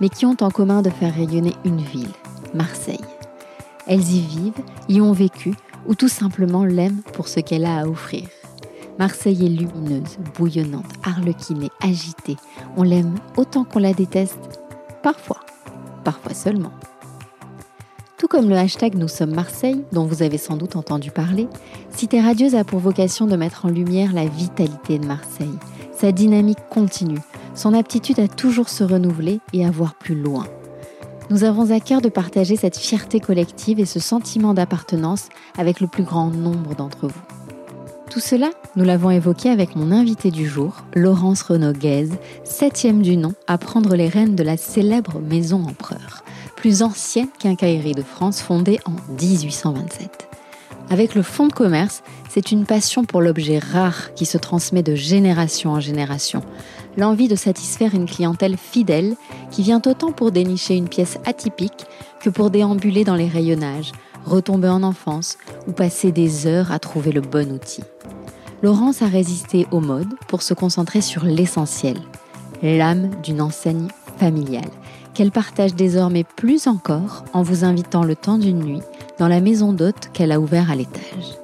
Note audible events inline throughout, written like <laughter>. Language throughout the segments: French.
mais qui ont en commun de faire rayonner une ville, Marseille. Elles y vivent, y ont vécu, ou tout simplement l'aiment pour ce qu'elle a à offrir. Marseille est lumineuse, bouillonnante, arlequinée, agitée. On l'aime autant qu'on la déteste, parfois, parfois seulement. Tout comme le hashtag Nous sommes Marseille, dont vous avez sans doute entendu parler, Cité Radieuse a pour vocation de mettre en lumière la vitalité de Marseille, sa dynamique continue, son aptitude à toujours se renouveler et à voir plus loin. Nous avons à cœur de partager cette fierté collective et ce sentiment d'appartenance avec le plus grand nombre d'entre vous. Tout cela, nous l'avons évoqué avec mon invité du jour, Laurence Renaud-Guez, septième du nom à prendre les rênes de la célèbre Maison Empereur, plus ancienne quincaillerie de France fondée en 1827. Avec le fonds de commerce, c'est une passion pour l'objet rare qui se transmet de génération en génération. L'envie de satisfaire une clientèle fidèle qui vient autant pour dénicher une pièce atypique que pour déambuler dans les rayonnages, retomber en enfance ou passer des heures à trouver le bon outil. Laurence a résisté aux modes pour se concentrer sur l'essentiel, l'âme d'une enseigne familiale, qu'elle partage désormais plus encore en vous invitant le temps d'une nuit dans la maison d'hôte qu'elle a ouvert à l'étage.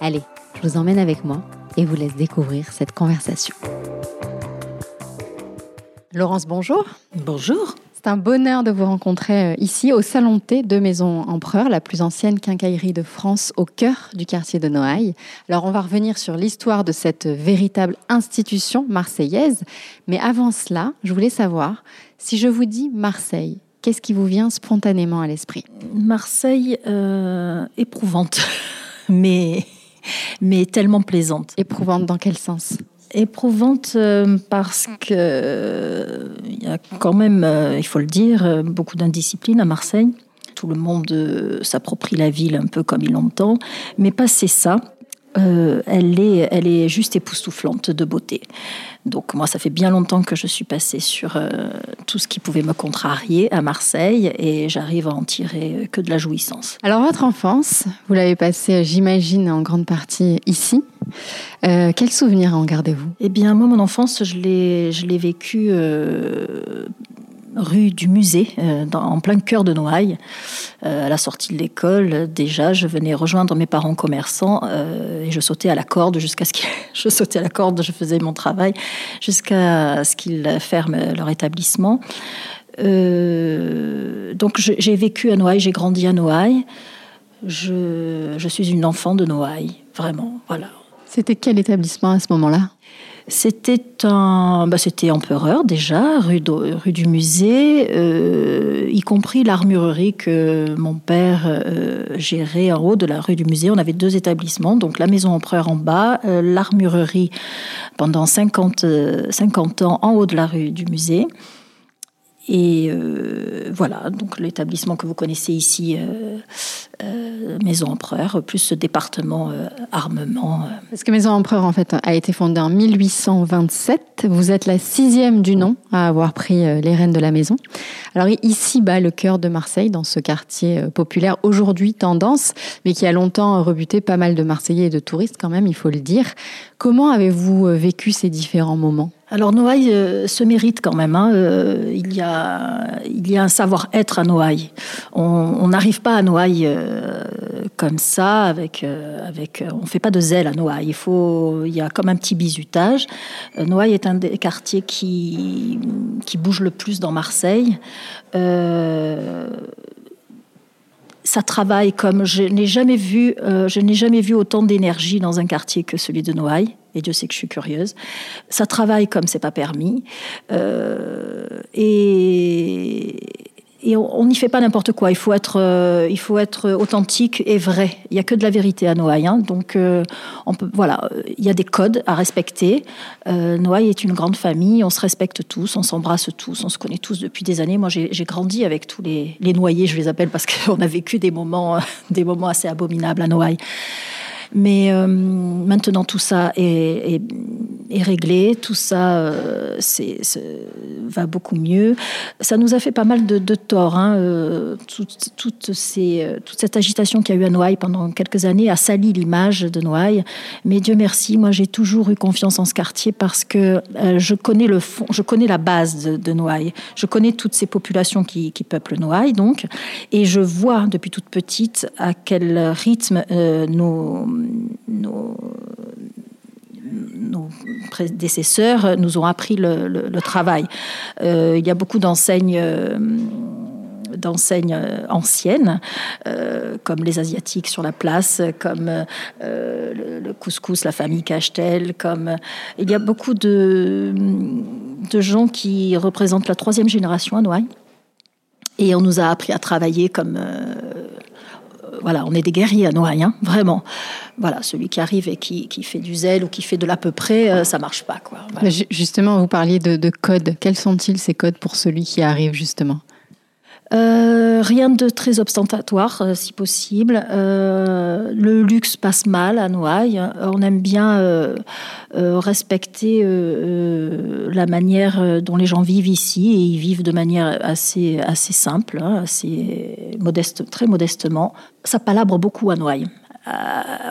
Allez, je vous emmène avec moi et vous laisse découvrir cette conversation. Laurence, bonjour. Bonjour. C'est un bonheur de vous rencontrer euh, ici au Salon T de Maison Empereur, la plus ancienne quincaillerie de France au cœur du quartier de Noailles. Alors on va revenir sur l'histoire de cette véritable institution marseillaise, mais avant cela, je voulais savoir si je vous dis Marseille, qu'est-ce qui vous vient spontanément à l'esprit? Marseille euh, éprouvante, <laughs> mais mais tellement plaisante. Éprouvante dans quel sens? Éprouvante euh, parce que il y a quand même, euh, il faut le dire, beaucoup d'indiscipline à Marseille. Tout le monde s'approprie la ville un peu comme il l'entend, mais passer ça, elle est, elle est juste époustouflante de beauté. Donc moi, ça fait bien longtemps que je suis passée sur tout ce qui pouvait me contrarier à Marseille et j'arrive à en tirer que de la jouissance. Alors votre enfance, vous l'avez passée, j'imagine, en grande partie ici. Euh, quels souvenirs en gardez-vous? Eh bien, moi, mon enfance, je l'ai, vécue euh, rue du musée, euh, en plein cœur de Noailles. à la sortie de l'école, déjà, je venais rejoindre mes parents commerçants et je sautais à la corde jusqu'à ce qu'ils... <laughs> je sautais à la corde, je faisais mon travail jusqu'à ce qu'ils ferment leur établissement. donc, j'ai vécu à Noailles, j'ai grandi à Noailles. Je, je suis une enfant de Noailles, vraiment, voilà. C'était quel établissement à ce moment-là? C'était un, bah c'était Empereur déjà, rue, du Musée, euh, y compris l'armurerie que mon père euh, gérait en haut de la rue du Musée. On avait deux établissements, donc la maison Empereur en bas, euh, l'armurerie pendant 50, 50 ans en haut de la rue du Musée. Et voilà, donc l'établissement que vous connaissez ici, euh, euh, Maison Empereur, plus ce département armement. Parce que Maison Empereur, en fait, a été fondée en 1827. Vous êtes la sixième du nom à avoir pris les rênes de la maison. Alors ici, bas, le cœur de Marseille, dans ce quartier populaire, aujourd'hui tendance, mais qui a longtemps rebuté pas mal de Marseillais et de touristes quand même, il faut le dire. Comment avez-vous vécu ces différents moments? Alors Noailles euh, se mérite quand même. Hein. Euh, il, y a, un savoir-être à Noailles. On n'arrive pas à Noailles euh, comme ça, avec, on ne fait pas de zèle à Noailles. Il, faut, y a comme un petit bizutage. Noailles est un des quartiers qui, qui bouge le plus dans Marseille ça travaille comme je n'ai jamais vu, euh, je n'ai jamais vu autant d'énergie dans un quartier que celui de Noailles. Et Dieu sait que je suis curieuse. Ça travaille comme c'est pas permis. Euh, et, et on n'y fait pas n'importe quoi. Il faut être, euh, il faut être authentique et vrai. Il y a que de la vérité à Noailles. Hein. Donc, euh, voilà, il y a des codes à respecter. Euh, Noailles est une grande famille. On se respecte tous, on s'embrasse tous, on se connaît tous depuis des années. Moi, j'ai grandi avec tous les, les noyés, je les appelle, parce <laughs> qu'on a vécu des moments, des moments assez abominables à Noailles. Mais euh, maintenant, tout ça est, réglé, tout ça euh, va beaucoup mieux. Ça nous a fait pas mal de, de tort. Hein, euh, toute, ces, toute cette agitation qu'il y a eu à Noailles pendant quelques années a sali l'image de Noailles. Mais Dieu merci, moi j'ai toujours eu confiance en ce quartier parce que je connais le fond, je connais la base de, Noailles. Je connais toutes ces populations qui, qui, peuplent Noailles, donc, et je vois depuis toute petite à quel rythme nos, prédécesseurs nous ont appris le, travail. Euh, il y a beaucoup d'enseignes euh, anciennes, euh, comme les Asiatiques sur la place, comme le, couscous, la famille Cachtel, comme il y a beaucoup de gens qui représentent la troisième génération à Noailles. Et on nous a appris à travailler comme voilà, on est des guerriers à Noailles, hein, vraiment. Voilà, celui qui arrive et qui, fait du zèle ou qui fait de l'à peu près, euh, ça marche pas. Quoi. Justement, vous parliez de, de codes. Quels sont-ils ces codes pour celui qui arrive justement? Euh, rien de très ostentatoire, euh, si possible. Euh, le luxe passe mal à Noailles. On aime bien respecter la manière dont les gens vivent ici et ils vivent de manière assez, assez simple, hein, assez modeste, très modestement. Ça palabre beaucoup à Noailles.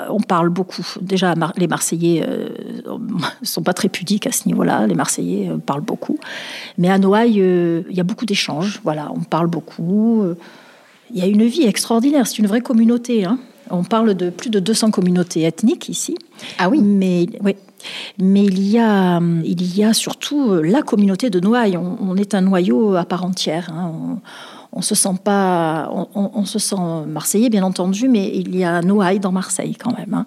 On parle beaucoup. Déjà, les Marseillais ne <laughs> euh, sont pas très pudiques à ce niveau-là. Les Marseillais euh, parlent beaucoup. Mais à Noailles, il y a beaucoup d'échanges. Voilà, on parle beaucoup. Il y a une vie extraordinaire. C'est une vraie communauté. Hein. On parle de plus de 200 communautés ethniques ici. Ah oui Mais, oui. Mais il y, a, il y a surtout la communauté de Noailles. On, est un noyau à part entière. Hein on se sent pas, on, se sent marseillais bien entendu, mais il y a Noailles dans Marseille quand même. Hein.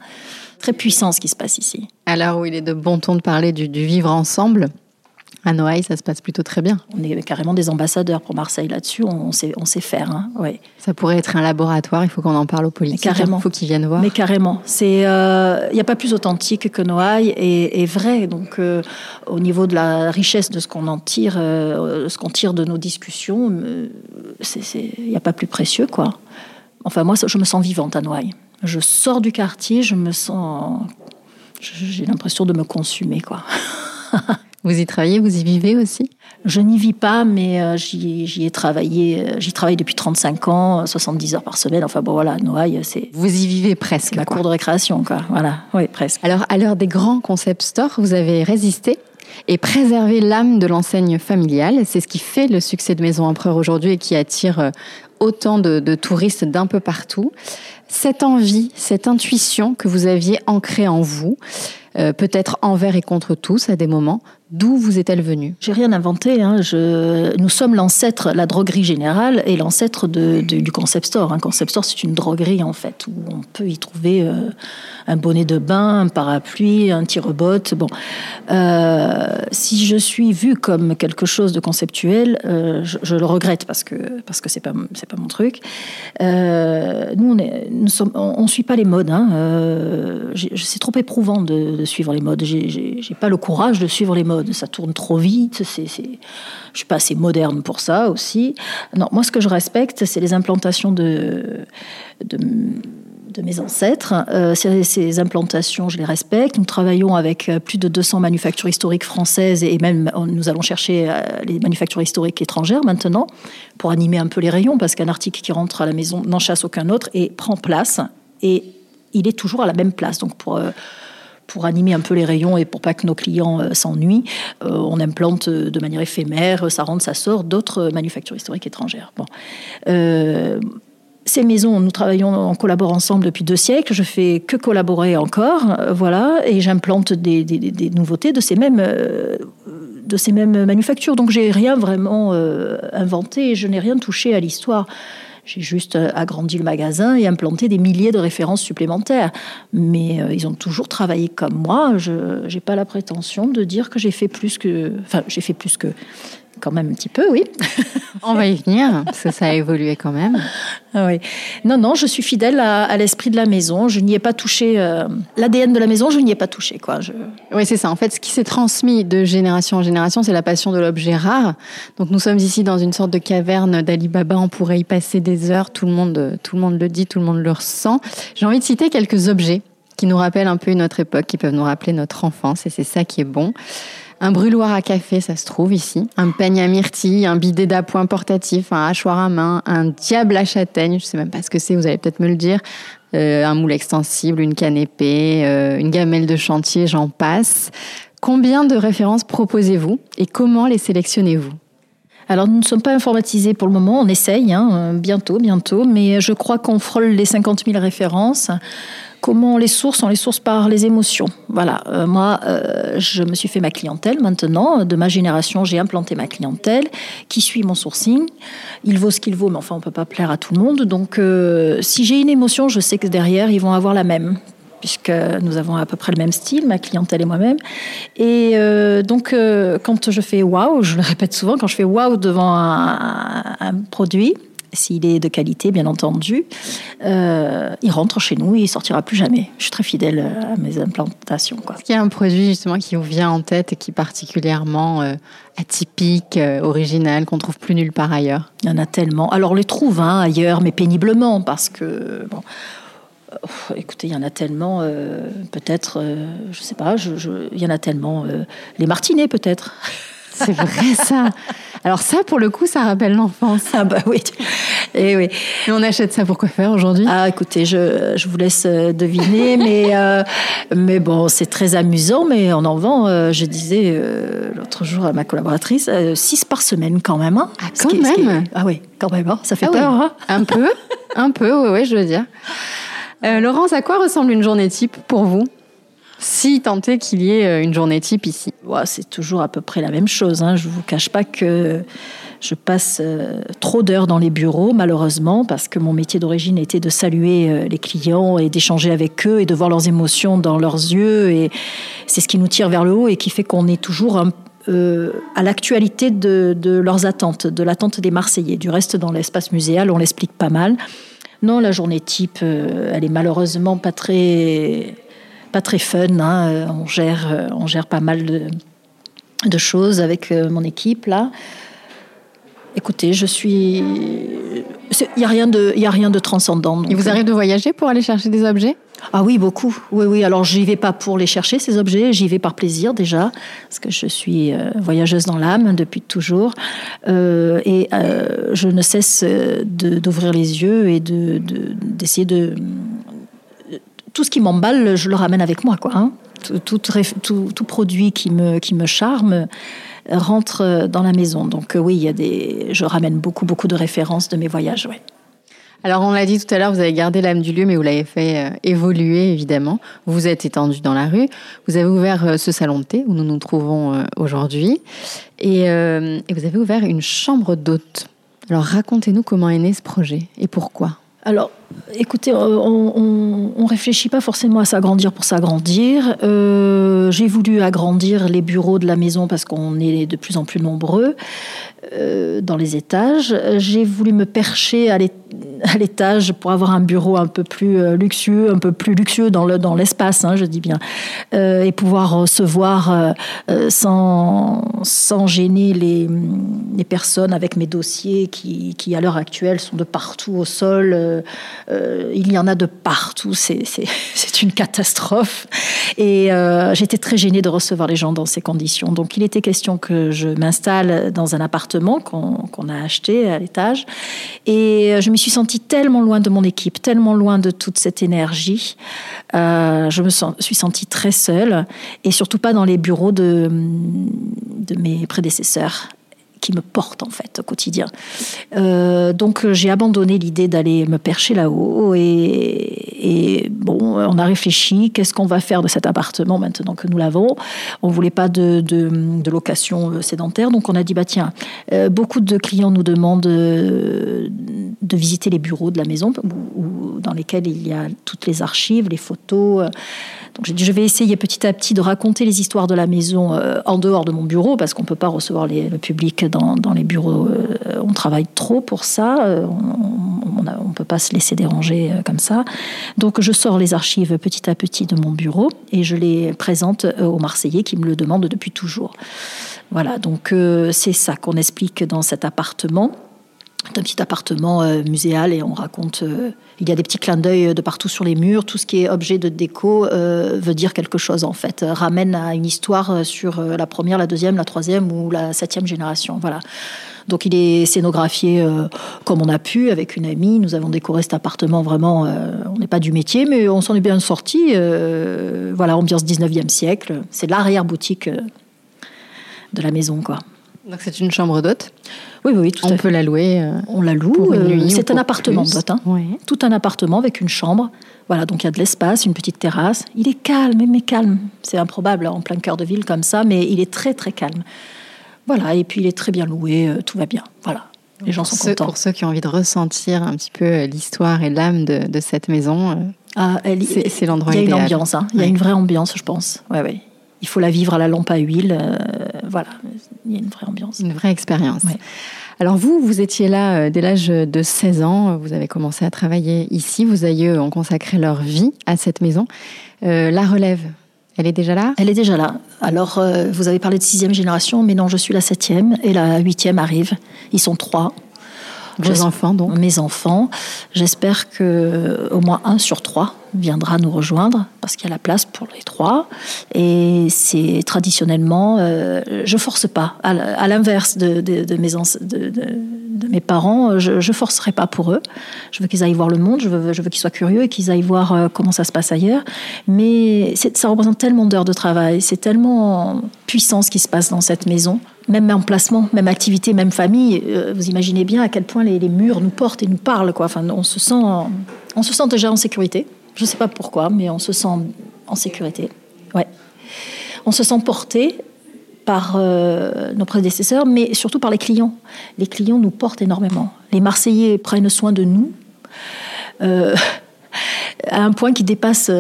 Très puissant ce qui se passe ici. Alors où il est de bon ton de parler du vivre ensemble, à Noailles, ça se passe plutôt très bien. On est carrément des ambassadeurs pour Marseille là-dessus. On, sait, on sait faire. Hein. Ça pourrait être un laboratoire. Il faut qu'on en parle aux politiques. carrément. Il faut qu'ils viennent voir. Mais carrément. Il euh, n'y a pas plus authentique que Noailles et, vrai. Donc, euh, au niveau de la richesse de ce qu'on en tire, euh, ce qu'on tire de nos discussions, il n'y a pas plus précieux, quoi. Enfin, moi, je me sens vivante à Noailles. Je sors du quartier, je me sens. J'ai l'impression de me consumer, quoi. <laughs> Vous y travaillez, vous y vivez aussi? Je n'y vis pas, mais euh, j'y ai travaillé. Euh, j'y travaille depuis 35 ans, 70 heures par semaine. Enfin bon, voilà, Noailles, c'est. Vous y vivez presque. La cour de récréation, quoi. Voilà, oui, presque. Alors, à l'heure des grands concept stores, vous avez résisté? Et préservé l'âme de l'enseigne familiale. C'est ce qui fait le succès de Maison Empereur aujourd'hui et qui attire euh, autant de, de touristes d'un peu partout. Cette envie, cette intuition que vous aviez ancrée en vous, euh, peut-être envers et contre tous à des moments. D'où vous est-elle venue? J'ai rien inventé. Hein. Nous sommes l'ancêtre, la droguerie générale et l'ancêtre du concept store. Un concept store, c'est une droguerie en fait, où on peut y trouver euh, un bonnet de bain, un parapluie, un tire-botte. Bon, euh, si je suis vue comme quelque chose de conceptuel, je, le regrette parce que parce que c'est pas c'est pas mon truc. nous, on est, suit pas les modes. Hein. c'est trop éprouvant de suivre les modes. J'ai pas le courage de suivre les modes. Ça tourne trop vite. C'est, je suis pas assez moderne pour ça aussi. Non, moi, ce que je respecte, c'est les implantations de, mes ancêtres. Euh, ces, implantations, je les respecte. Nous travaillons avec euh, plus de 200 manufactures historiques françaises et même nous allons chercher euh, les manufactures historiques étrangères maintenant pour animer un peu les rayons parce qu'un article qui rentre à la maison n'en chasse aucun autre et prend place et il est toujours à la même place. Donc pour pour animer un peu les rayons et pour pas que nos clients euh, s'ennuient, euh, on implante euh, de manière éphémère, ça rentre, ça sort, d'autres manufactures historiques étrangères. Bon. ces maisons, nous travaillons, on collabore ensemble depuis deux siècles. Je fais que collaborer encore, voilà, et j'implante des, des, nouveautés de ces mêmes, de ces mêmes manufactures. Donc j'ai rien vraiment inventé, je n'ai rien touché à l'histoire. J'ai juste euh, agrandi le magasin et implanté des milliers de références supplémentaires. Mais euh, ils ont toujours travaillé comme moi. Je n'ai pas la prétention de dire que j'ai fait plus que. Enfin, j'ai fait plus que. Quand même un petit peu, oui. <laughs> On va y venir, parce que ça a évolué quand même. Ah oui. Non, non, je suis fidèle à, l'esprit de la maison. Je n'y ai pas touché. Euh, L'ADN de la maison, je n'y ai pas touché. Quoi. Je... Oui, c'est ça. En fait, ce qui s'est transmis de génération en génération, c'est la passion de l'objet rare. Donc, nous sommes ici dans une sorte de caverne d'Ali Baba. On pourrait y passer des heures. Tout le monde, tout le monde le dit, tout le monde le ressent. J'ai envie de citer quelques objets qui nous rappellent un peu notre époque, qui peuvent nous rappeler notre enfance. Et c'est ça qui est bon un brûloir à café, ça se trouve ici, un peigne à myrtille, un bidet d'appoint portatif, un hachoir à main, un diable à châtaigne, je sais même pas ce que c'est, vous allez peut-être me le dire, euh, un moule extensible, une canne épée, euh, une gamelle de chantier, j'en passe. Combien de références proposez-vous et comment les sélectionnez-vous? Alors, nous ne sommes pas informatisés pour le moment, on essaye, hein, bientôt, bientôt, mais je crois qu'on frôle les 50 000 références. Comment les source On les source par les émotions. Voilà, euh, moi, euh, je me suis fait ma clientèle maintenant. De ma génération, j'ai implanté ma clientèle qui suit mon sourcing? Il vaut ce qu'il vaut, mais enfin, on ne peut pas plaire à tout le monde. Donc, euh, si j'ai une émotion, je sais que derrière, ils vont avoir la même puisque nous avons à peu près le même style, ma clientèle et moi-même. Et donc, quand je fais waouh, je le répète souvent, quand je fais waouh devant un produit, s'il est de qualité, bien entendu, euh, il rentre chez nous et il sortira plus jamais. Je suis très fidèle à mes implantations. Est-ce qu'il y a un produit justement qui vous vient en tête et qui est particulièrement euh, atypique, euh, original, qu'on trouve plus nulle part ailleurs? Il y en a tellement. Alors on les trouve hein, ailleurs, mais péniblement, parce que bon. écoutez, il y en a tellement, peut-être, je sais pas, il y en a tellement, les martinets peut-être. C'est vrai ça. <laughs> Alors ça, pour le coup, ça rappelle l'enfance. Ah bah oui. Et eh oui. Et on achète ça pour quoi faire aujourd'hui? Ah écoutez, je, je, vous laisse euh, deviner, <laughs> mais, euh, mais bon, c'est très amusant, mais on en vend, euh, je disais l'autre jour à ma collaboratrice, six par semaine quand même. Hein. Ah quand même Ah oui, quand même, hein. ça fait ah peur. Hein. un peu, un peu, oui, oui, je veux dire. Laurence, à quoi ressemble une journée type pour vous? Si tant est qu'il y ait euh, une journée type ici C'est toujours à peu près la même chose. Hein. Je ne vous cache pas que je passe euh, trop d'heures dans les bureaux, malheureusement, parce que mon métier d'origine était de saluer euh, les clients et d'échanger avec eux et de voir leurs émotions dans leurs yeux. Et c'est ce qui nous tire vers le haut et qui fait qu'on est toujours à l'actualité de, leurs attentes, de l'attente des Marseillais. Du reste, dans l'espace muséal, on l'explique pas mal. Non, la journée type, elle est malheureusement pas très pas très fun. Hein. Euh, on, gère, euh, on gère pas mal de, de choses avec euh, mon équipe là. Écoutez, je suis. Il n'y a, rien de, y a rien de transcendant. Il vous arrive de voyager pour aller chercher des objets? Ah oui, beaucoup. Oui, oui. Alors, j'y vais pas pour les chercher, ces objets. J'y vais par plaisir déjà, parce que je suis voyageuse dans l'âme depuis toujours. et je ne cesse d'ouvrir les yeux et d'essayer de, tout ce qui m'emballe, je le ramène avec moi, quoi. Hein. Tout, tout, produit qui me, qui me charme rentre dans la maison. Donc euh, oui, il y a des, je ramène beaucoup, beaucoup de références de mes voyages. Ouais. Alors on l'a dit tout à l'heure, vous avez gardé l'âme du lieu, mais vous l'avez fait euh, évoluer évidemment. Vous vous êtes étendu dans la rue. Vous avez ouvert euh, ce salon de thé où nous nous trouvons aujourd'hui, et, et vous avez ouvert une chambre d'hôte. Alors racontez-nous comment est né ce projet et pourquoi. Alors, écoutez, euh, on ne réfléchit pas forcément à s'agrandir pour s'agrandir. Euh, j'ai voulu agrandir les bureaux de la maison parce qu'on est de plus en plus nombreux. Euh, dans les étages. J'ai voulu me percher à l'étage pour avoir un bureau un peu plus luxueux, un peu plus luxueux dans le dans l'espace, hein, je dis bien, et pouvoir recevoir sans sans gêner les, les personnes avec mes dossiers qui à l'heure actuelle sont de partout au sol. Il y en a de partout, c'est <laughs> une catastrophe. Et j'étais très gênée de recevoir les gens dans ces conditions. Donc il était question que je m'installe dans un appartement qu'on a acheté à l'étage. Et euh, je me suis sentie tellement loin de mon équipe, tellement loin de toute cette énergie. Euh, je me suis sentie très seule et surtout pas dans les bureaux de mes prédécesseurs qui me portent en fait au quotidien. Euh, donc j'ai abandonné l'idée d'aller me percher là-haut et, bon, on a réfléchi, qu'est-ce qu'on va faire de cet appartement maintenant que nous l'avons? On voulait pas de, location euh, sédentaire, donc on a dit bah tiens, euh, beaucoup de clients nous demandent de visiter les bureaux de la maison ou, dans lesquelles il y a toutes les archives, les photos. Donc je vais essayer petit à petit de raconter les histoires de la maison euh, en dehors de mon bureau, parce qu'on ne peut pas recevoir le public dans, les bureaux. Euh, on travaille trop pour ça. Euh, on ne peut pas se laisser déranger comme ça. Donc je sors les archives petit à petit de mon bureau et je les présente aux Marseillais qui me le demandent depuis toujours. Voilà, donc c'est ça qu'on explique dans cet appartement un petit appartement euh, muséal et on raconte. Euh, il y a des petits clins d'œil de partout sur les murs. Tout ce qui est objet de déco euh, veut dire quelque chose en fait. ramène à une histoire sur la première, la deuxième, la troisième ou la septième génération. Voilà. Donc il est scénographié comme on a pu avec une amie. Nous avons décoré cet appartement vraiment. on n'est pas du métier, mais on s'en est bien sorti. voilà, ambiance 19e siècle. C'est l'arrière boutique de la maison, quoi. Donc c'est une chambre d'hôte Oui, oui, tout On à peut la louer euh, On la loue. Euh, c'est un appartement d'hôte. Hein. Tout un appartement avec une chambre. Voilà, donc il y a de l'espace, une petite terrasse. Il est calme, mais calme. C'est improbable en plein cœur de ville comme ça, mais il est très, très calme. Voilà, et puis il est très bien loué, euh, tout va bien. Voilà. Les gens sont contents. Pour ceux qui ont envie de ressentir un petit peu l'histoire et l'âme de, cette maison, ah, c'est l'endroit idéal. Il y a une ambiance, hein. il y a une vraie ambiance, je pense. Ouais, ouais il faut la vivre à la lampe à huile. Euh, voilà, il y a une vraie ambiance. Une vraie expérience. Alors vous, vous étiez là euh, dès l'âge de 16 ans, vous avez commencé à travailler ici, vos aïeux ont consacré leur vie à cette maison. Euh, la relève, elle est déjà là? Elle est déjà là. Alors, vous avez parlé de sixième génération, mais non, je suis la septième et la huitième arrive. Ils sont trois. Vos enfants, donc Mes enfants. J'espère que au moins un sur trois viendra nous rejoindre parce qu'il y a la place pour les trois. Et c'est traditionnellement, euh, je force pas. À l'inverse de, mes de, de, mes parents, je, je forcerai pas pour eux. Je veux qu'ils aillent voir le monde, je veux, je veux qu'ils soient curieux et qu'ils aillent voir euh, comment ça se passe ailleurs. Mais ça représente tellement d'heures de travail, c'est tellement puissant ce qui se passe dans cette maison même emplacement, même activité, même famille, euh, vous imaginez bien à quel point les, murs nous portent et nous parlent. Enfin, on, se sent, on se sent déjà en sécurité. Je ne sais pas pourquoi, mais on se sent en sécurité. Ouais. On se sent porté par euh, nos prédécesseurs, mais surtout par les clients. Les clients nous portent énormément. Les Marseillais prennent soin de nous euh, <laughs> à un point qui dépasse,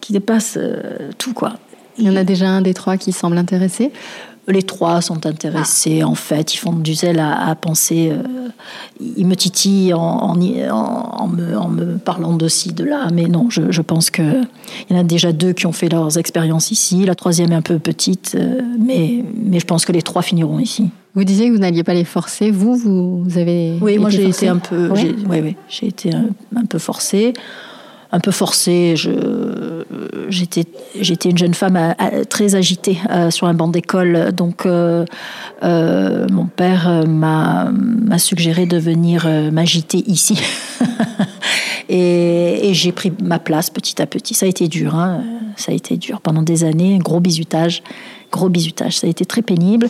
qui dépasse tout. Il y en a déjà un des trois qui semble intéressé les trois sont intéressés, en fait. Ils font du zèle à, penser. Euh, ils me titillent en, me, parlant de ci, de là. Mais non, je, pense qu'il y en a déjà deux qui ont fait leurs expériences ici. La troisième est un peu petite, euh, mais, mais je pense que les trois finiront ici. Vous disiez que vous n'alliez pas les forcer. Vous, vous avez. Oui, moi j'ai été un peu. Oui, oui, j'ai été un, peu forcée un peu forcée. j'étais, une jeune femme très agitée euh, sur un banc d'école. Donc, euh, euh, mon père m'a, m'a suggéré de venir m'agiter ici. <laughs> et, j'ai pris ma place petit à petit. Ça a été dur. Hein. Ça a été dur pendant des années. Un gros bizutage gros bizutage. Ça a été très pénible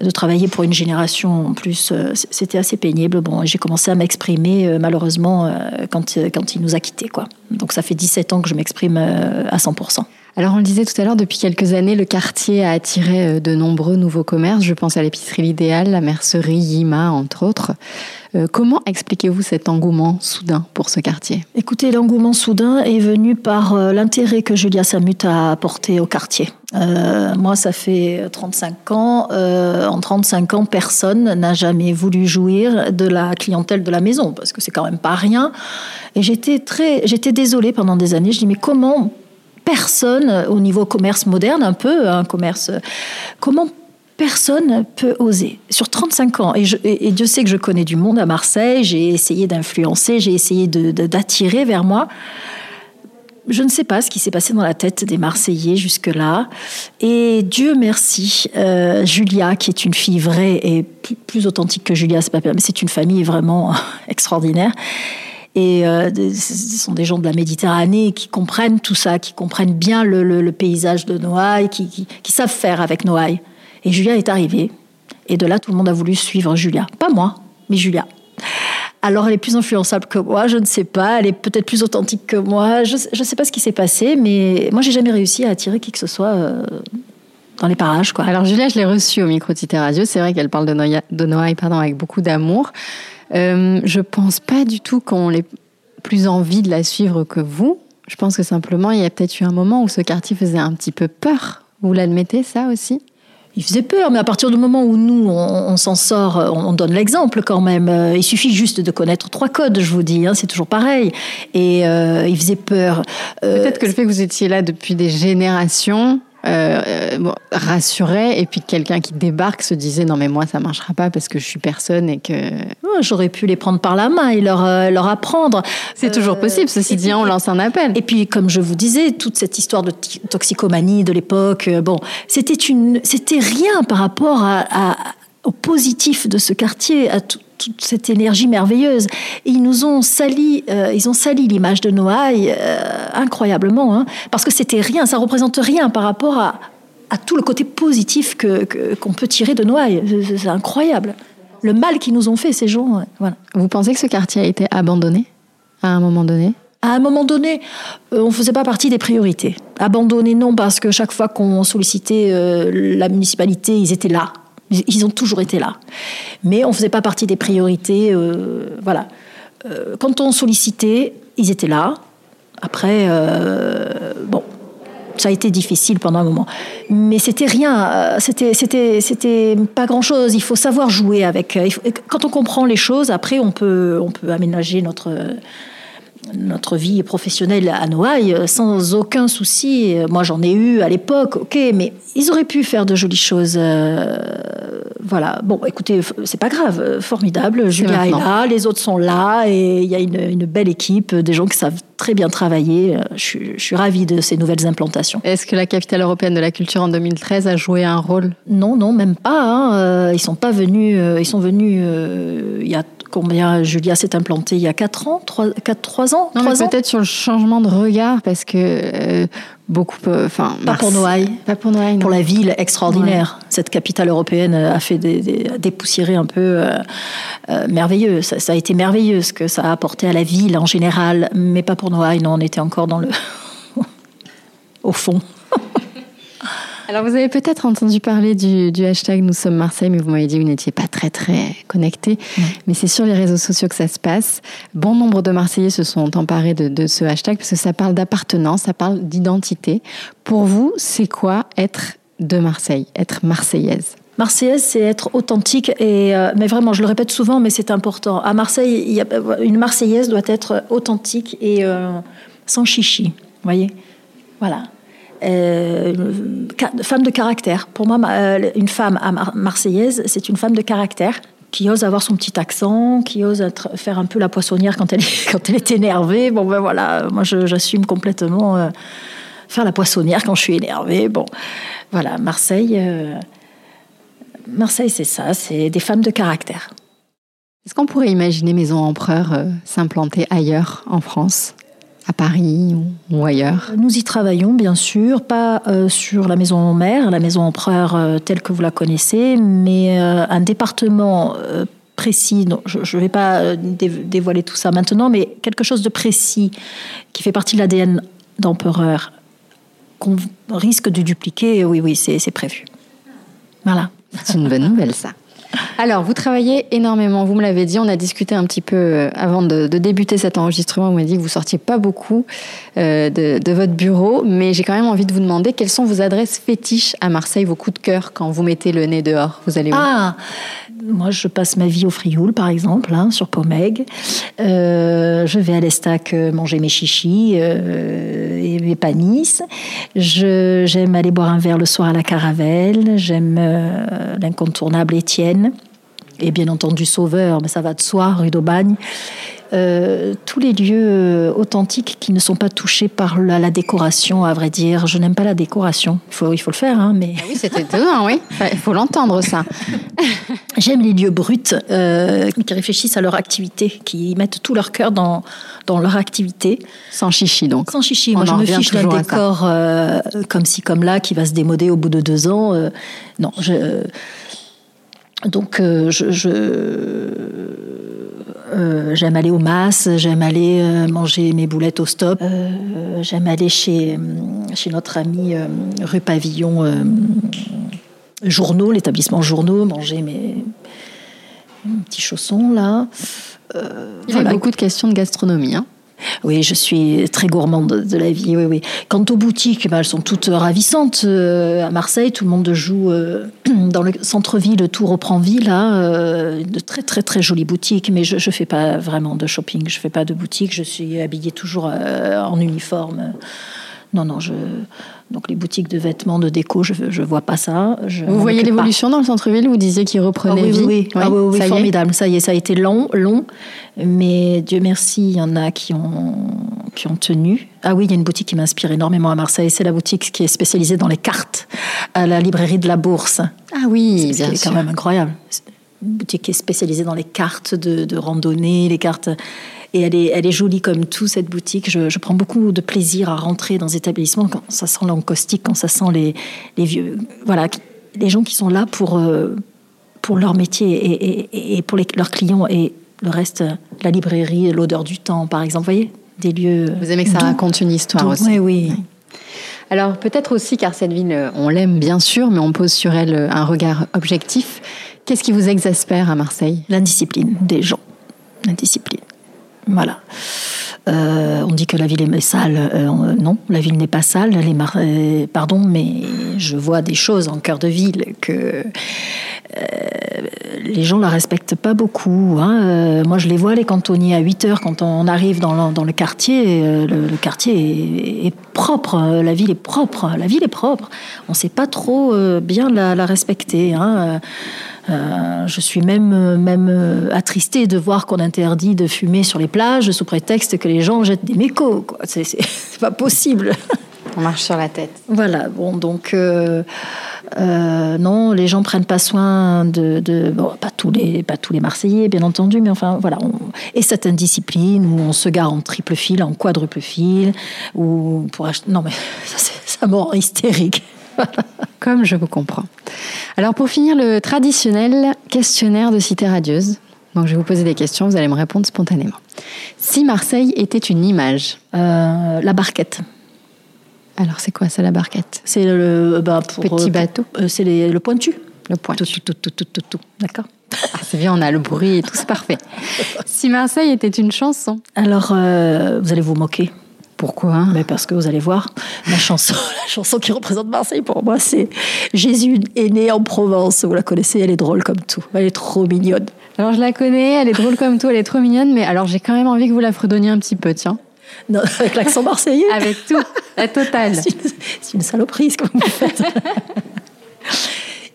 de travailler pour une génération en plus. Euh, c'était assez pénible. Bon, j'ai commencé à m'exprimer euh, malheureusement euh, quand, quand il nous a quittés. Quoi. Donc ça fait 17 ans que je m'exprime à 100%. Alors on le disait tout à l'heure, depuis quelques années, le quartier a attiré de nombreux nouveaux commerces. Je pense à l'épicerie L'Idéal, la mercerie Yima, entre autres. Euh, comment expliquez-vous cet engouement soudain pour ce quartier? Écoutez, l'engouement soudain est venu par euh, l'intérêt que Julia Samut a apporté au quartier. Euh, moi, ça fait 35 ans. en 35 ans, personne n'a jamais voulu jouir de la clientèle de la maison, parce que c'est quand même pas rien. Et j'étais très, j'étais désolée pendant des années. Je dis mais comment personne au niveau commerce moderne, un peu un commerce, comment personne peut oser. Sur 35 ans, et, Dieu sait que je connais du monde à Marseille, j'ai essayé d'influencer, j'ai essayé d'attirer vers moi. Je ne sais pas ce qui s'est passé dans la tête des Marseillais jusque-là. Et Dieu merci, euh, Julia, qui est une fille vraie et plus, authentique que Julia, c'est pas mais c'est une famille vraiment extraordinaire. Et euh, ce sont des gens de la Méditerranée qui comprennent tout ça, qui comprennent bien le, paysage de Noailles, qui, savent faire avec Noailles. Et Julia est arrivée. Et de là, tout le monde a voulu suivre Julia. Pas moi, mais Julia. Alors, elle est plus influençable que moi, je ne sais pas. Elle est peut-être plus authentique que moi. Je ne sais pas ce qui s'est passé, mais moi, j'ai jamais réussi à attirer qui que ce soit euh, dans les parages. Quoi. Alors, Julia, je l'ai reçue au micro de Cité Radio. C'est vrai qu'elle parle de Noailles, pardon, avec beaucoup d'amour. Euh, je pense pas du tout qu'on l'ait plus envie de la suivre que vous. Je pense que simplement, il y a peut-être eu un moment où ce quartier faisait un petit peu peur. Vous l'admettez, ça aussi? Il faisait peur, mais à partir du moment où nous, on, s'en sort, on, donne l'exemple quand même. Euh, il suffit juste de connaître trois codes, je vous dis, hein, c'est toujours pareil. Et euh, il faisait peur. Peut-être que le fait que vous étiez là depuis des générations, euh, bon, rassurait. Et puis quelqu'un qui débarque se disait non mais moi ça marchera pas parce que je suis personne et que j'aurais pu les prendre par la main et leur euh, leur apprendre. C'est toujours possible. ceci dit on lance un appel. Et puis comme je vous disais toute cette histoire de toxicomanie de l'époque euh, bon c'était une c'était rien par rapport à, au positif de ce quartier à tout toute cette énergie merveilleuse. ils nous ont sali, euh, ils ont sali l'image de Noailles euh, incroyablement, hein, parce que c'était rien, ça représente rien par rapport à, à tout le côté positif que, qu'on peut tirer de Noailles. C'est, incroyable. Le mal qu'ils nous ont fait, ces gens. Voilà. Vous pensez que ce quartier a été abandonné à un moment donné? À un moment donné, euh, on ne faisait pas partie des priorités. Abandonné, non, parce que chaque fois qu'on sollicitait la municipalité, ils étaient là. Ils ont toujours été là. Mais on ne faisait pas partie des priorités. Euh, voilà. Euh, quand on sollicitait, ils étaient là. Après, euh, bon, ça a été difficile pendant un moment. Mais c'était rien. C'était, c'était, pas grand-chose. Il faut savoir jouer avec. Quand on comprend les choses, après, on peut, on peut aménager notre notre vie professionnelle à Noailles sans aucun souci. Moi, j'en ai eu à l'époque, ok, mais ils auraient pu faire de jolies choses. Euh, voilà. Bon, écoutez, c'est pas grave, formidable. Julia est, là, les autres sont là, et il y a une, belle équipe, des gens qui savent très bien travailler. Je, suis ravie de ces nouvelles implantations. Est-ce que la capitale européenne de la culture en 2013 a joué un rôle? Non, non, même pas. Hein. Euh, ils sont pas venus. Euh, ils sont venus il y a combien Julia s'est implantée il y a 4 ans 3, 4, ans Peut-être sur le changement de regard, parce que euh, beaucoup. Enfin, pas, pour Noailles. Pas pour Noailles. Pour la ville extraordinaire. Cette capitale européenne a fait des, dépoussiérer un peu euh, euh, merveilleux. Ça, ça, a été merveilleux ce que ça a apporté à la ville en général, mais pas pour Noailles. Non, on était encore dans le. <laughs> au fond. Alors, vous avez peut-être entendu parler du, hashtag Nous sommes Marseille, mais vous m'avez dit que vous n'étiez pas très, très connecté. Mais c'est sur les réseaux sociaux que ça se passe. Bon nombre de Marseillais se sont emparés de, ce hashtag parce que ça parle d'appartenance, ça parle d'identité. Pour vous, c'est quoi être de Marseille, être marseillaise? Marseillaise, c'est être authentique et euh, mais vraiment, je le répète souvent, mais c'est important. À Marseille, il y a, une Marseillaise doit être authentique et euh, sans chichi. Voyez, voilà. Euh, femme de caractère. Pour moi, euh, une femme marseillaise, c'est une femme de caractère qui ose avoir son petit accent, qui ose faire un peu la poissonnière quand elle est, <laughs> quand elle est énervée. Bon, ben voilà, moi j'assume complètement euh, faire la poissonnière quand je suis énervée. Bon, voilà, Marseille, Marseille c'est ça, c'est des femmes de caractère. Est-ce qu'on pourrait imaginer Maison Empereur s'implanter ailleurs en France? À Paris ou, ailleurs Nous y travaillons, bien sûr, pas euh, sur la maison mère, la maison empereur euh, telle que vous la connaissez, mais euh, un département précis. je ne vais pas dévoiler tout ça maintenant, mais quelque chose de précis qui fait partie de l'ADN d'empereur qu'on risque de dupliquer. Oui, oui, c'est prévu. Voilà. C'est une bonne nouvelle, ça. Alors, vous travaillez énormément, vous me l'avez dit, on a discuté un petit peu euh, avant de, débuter cet enregistrement, vous m'avez dit que vous sortiez pas beaucoup euh, de, votre bureau, mais j'ai quand même envie de vous demander quelles sont vos adresses fétiches à Marseille, vos coups de cœur quand vous mettez le nez dehors Vous allez où? Ah moi, je passe ma vie au Frioul, par exemple, hein, sur Pomègue. Euh, je vais à l'Estac manger mes chichis et mes panisses. j'aime aller boire un verre le soir à la Caravelle. J'aime l'incontournable Étienne et bien entendu Sauveur, mais ça va de soi, rue d'Aubagne. Euh, tous les lieux euh, authentiques qui ne sont pas touchés par la, décoration, à vrai dire. Je n'aime pas la décoration. Il faut, il faut le faire, hein, mais... Ah oui, c'est étonnant, oui. Il faut l'entendre, ça. <laughs> J'aime les lieux bruts euh, qui réfléchissent à leur activité, qui mettent tout leur cœur dans, dans leur activité. Sans chichi, donc. Sans chichi. Moi, je me fiche d'un décor comme ci, comme là, qui va se démoder au bout de deux ans. non, je donc, euh, je, euh, j'aime aller au mas, j'aime aller euh, manger mes boulettes au stop, j'aime aller chez, chez notre ami rue Pavillon Journaux, l'établissement Journaux, manger mes, petits chaussons là. Il y a beaucoup de questions de gastronomie. Hein. Oui, je suis très gourmande de, la vie. Oui, oui. Quant aux boutiques, bah, elles sont toutes ravissantes. à Marseille, tout le monde joue <clears throat> dans le centre-ville, tout reprend vie là, de très très très jolies boutiques. Mais je ne fais pas vraiment de shopping. Je fais pas de boutique. Je suis habillée toujours en uniforme. Non, non, je. Donc les boutiques de vêtements, de déco, je ne vois pas ça. vous voyez l'évolution dans le centre-ville? Vous disiez qu'il reprenait ah, oui, vie? Oui, oui, ah, oui, oui formidable. Ça y est, ça a été long, long. Mais Dieu merci, il y en a qui ont, qui ont tenu. Ah oui, il y a une boutique qui m'inspire énormément à Marseille. C'est la boutique qui est spécialisée dans les cartes, à la librairie de la Bourse. Ah oui, bien C'est quand même incroyable. Boutique qui est spécialisée dans les cartes de, de randonnée, les cartes et elle est, elle est jolie comme tout, cette boutique. Je, prends beaucoup de plaisir à rentrer dans les établissements quand ça sent l'encaustique, quand ça sent les, les, vieux. Voilà, les gens qui sont là pour, euh, pour leur métier et, et, pour les, leurs clients. Et le reste, la librairie, l'odeur du temps, par exemple. Vous voyez Des lieux. Vous aimez que ça raconte une histoire aussi Oui, oui. Alors peut-être aussi car cette ville, on l'aime bien sûr, mais on pose sur elle un regard objectif. Qu'est-ce qui vous exaspère à Marseille? L'indiscipline des gens. L'indiscipline. Voilà. Euh, on dit que la ville est sale. Euh, non, la ville n'est pas sale. Euh, pardon, mais je vois des choses en cœur de ville que les gens la respectent pas beaucoup. Hein. moi, je les vois les cantonniers à 8 heures quand on arrive dans le, quartier. Le, quartier est, propre. La ville est propre. La ville est propre. On ne sait pas trop bien la, la respecter. Hein. Euh, je suis même, même euh, attristée de voir qu'on interdit de fumer sur les plages sous prétexte que les gens jettent des mécos. <laughs> C'est pas possible. On marche sur la tête. Voilà, bon, donc euh, non, les gens prennent pas soin de, bon, pas tous les, pas tous les Marseillais, bien entendu, mais enfin voilà. et cette indiscipline où on se gare en triple fil, en quadruple fil, ou pour acheter, non mais <laughs> ça, ça me rend hystérique. <laughs> Comme je vous comprends. Alors pour finir, le traditionnel questionnaire de Cité Radieuse. Donc je vais vous poser des questions, vous allez me répondre spontanément. Si Marseille était une image euh, La barquette. Alors c'est quoi ça la barquette? C'est le bah, petit euh, bateau. Euh, c'est le pointu. Le pointu. Tout, tout, tout, tout, tout, D'accord. Ah, c'est bien, on a le bruit et tout, c'est parfait. si Marseille était une chanson? Alors, vous allez vous moquer. Pourquoi? Mais Parce que vous allez voir, la chanson, <laughs> la chanson qui représente Marseille pour moi, c'est Jésus est né en Provence. Vous la connaissez, elle est drôle comme tout. Elle est trop mignonne. Alors je la connais, elle est drôle comme tout, elle est trop mignonne, mais alors j'ai quand même envie que vous la fredonniez un petit peu, tiens. Non, avec l'accent marseillais Avec tout, la totale. <laughs> C'est une, saloperie ce que vous faites. <laughs>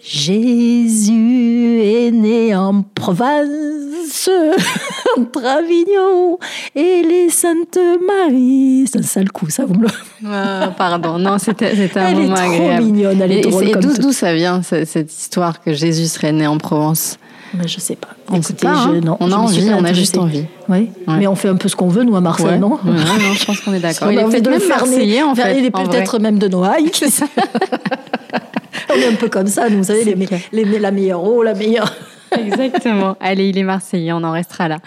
Jésus est né en Provence, <laughs> entre Avignon et les Saintes Marie. C'est un sale coup, ça, vous me le. Pardon, non, c'était un elle moment est trop mignonne, elle est et, drôle et d'où ça vient, cette histoire que Jésus serait né en Provence? Mais je sais pas. On Écoutez, pas, hein. on a envie, on a juste envie. Oui. Mais on fait un peu ce qu'on veut, nous, à Marseille, non non, je pense qu'on est <laughs> d'accord. Il est peut-être même marseillais, en fait. Il est peut-être même de Noailles. <laughs> <laughs> on est un peu comme ça, nous, vous savez, les, la meilleure eau, la meilleure. <laughs> Exactement. Allez, il est marseillais, on en restera là.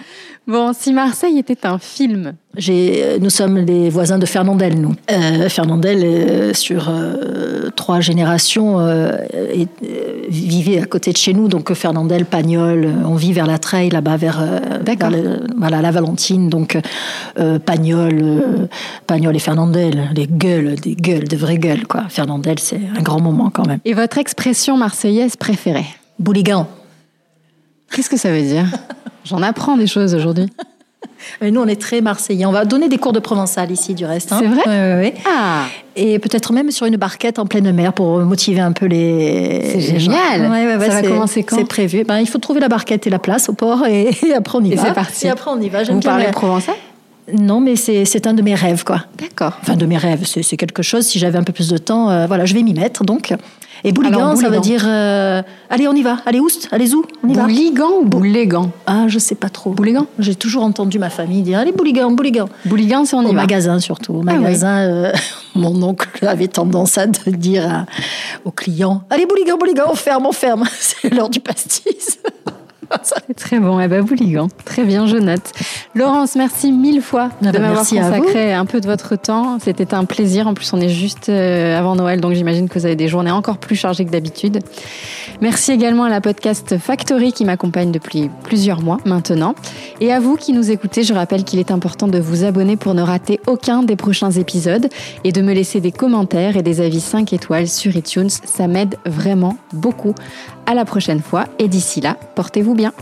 Bon, si Marseille était un film. Euh, nous sommes les voisins de Fernandel, nous. Euh, Fernandel, euh, sur trois générations, vivait à côté de chez nous. Donc Fernandel, Pagnol, on vit vers la Treille, là-bas, vers, voilà, la Valentine. Donc Pagnol, Pagnol et Fernandel, les gueules, des gueules, de vraies gueules. Quoi. Fernandel, c'est un grand moment quand même. Et votre expression marseillaise préférée? Bouligan. Qu'est-ce que ça veut dire? J'en apprends des choses aujourd'hui. <laughs> Mais nous, on est très marseillais. On va donner des cours de provençal ici, du reste. Hein. C'est vrai? Oui, oui, Ah Et peut-être même sur une barquette en pleine mer pour motiver un peu les. C'est génial ouais, Ça va commencer quand? C'est prévu. Ben, il faut trouver la barquette et la place au port et, <laughs> après on y va. Et c'est parti. Et après on y va. Vous parlez provençal? Non, mais c'est un de mes rêves, quoi. D'accord. Enfin, de mes rêves, c'est quelque chose. Si j'avais un peu plus de temps, euh, voilà, je vais m'y mettre. Donc, et bouligan, ça veut dire euh, allez, on y va. Allez, oust, allez, où On y va. Bouligan ou bouligan Ah, je sais pas trop. Bouligan? J'ai toujours entendu ma famille dire allez, bouligan, bouligan. Bouligan, c'est on y Au va. magasin surtout. Au magasin, ah euh, <laughs> mon oncle avait tendance à dire aux clients allez, bouligan, bouligan, on ferme, on ferme. <laughs> c'est l'heure du pastis. <laughs> <laughs> C'est très bon. Eh ben, Bouligan. Très bien, je note. Laurence, merci mille fois Ah de bah, m'avoir consacré un peu de votre temps. C'était un plaisir. En plus, on est juste euh, avant Noël, donc j'imagine que vous avez des journées encore plus chargées que d'habitude. Merci également à la podcast Factory qui m'accompagne depuis plusieurs mois maintenant. Et à vous qui nous écoutez, je rappelle qu'il est important de vous abonner pour ne rater aucun des prochains épisodes et de me laisser des commentaires et des avis 5 étoiles sur iTunes. Ça m'aide vraiment beaucoup. À la prochaine fois et d'ici là, portez-vous bien.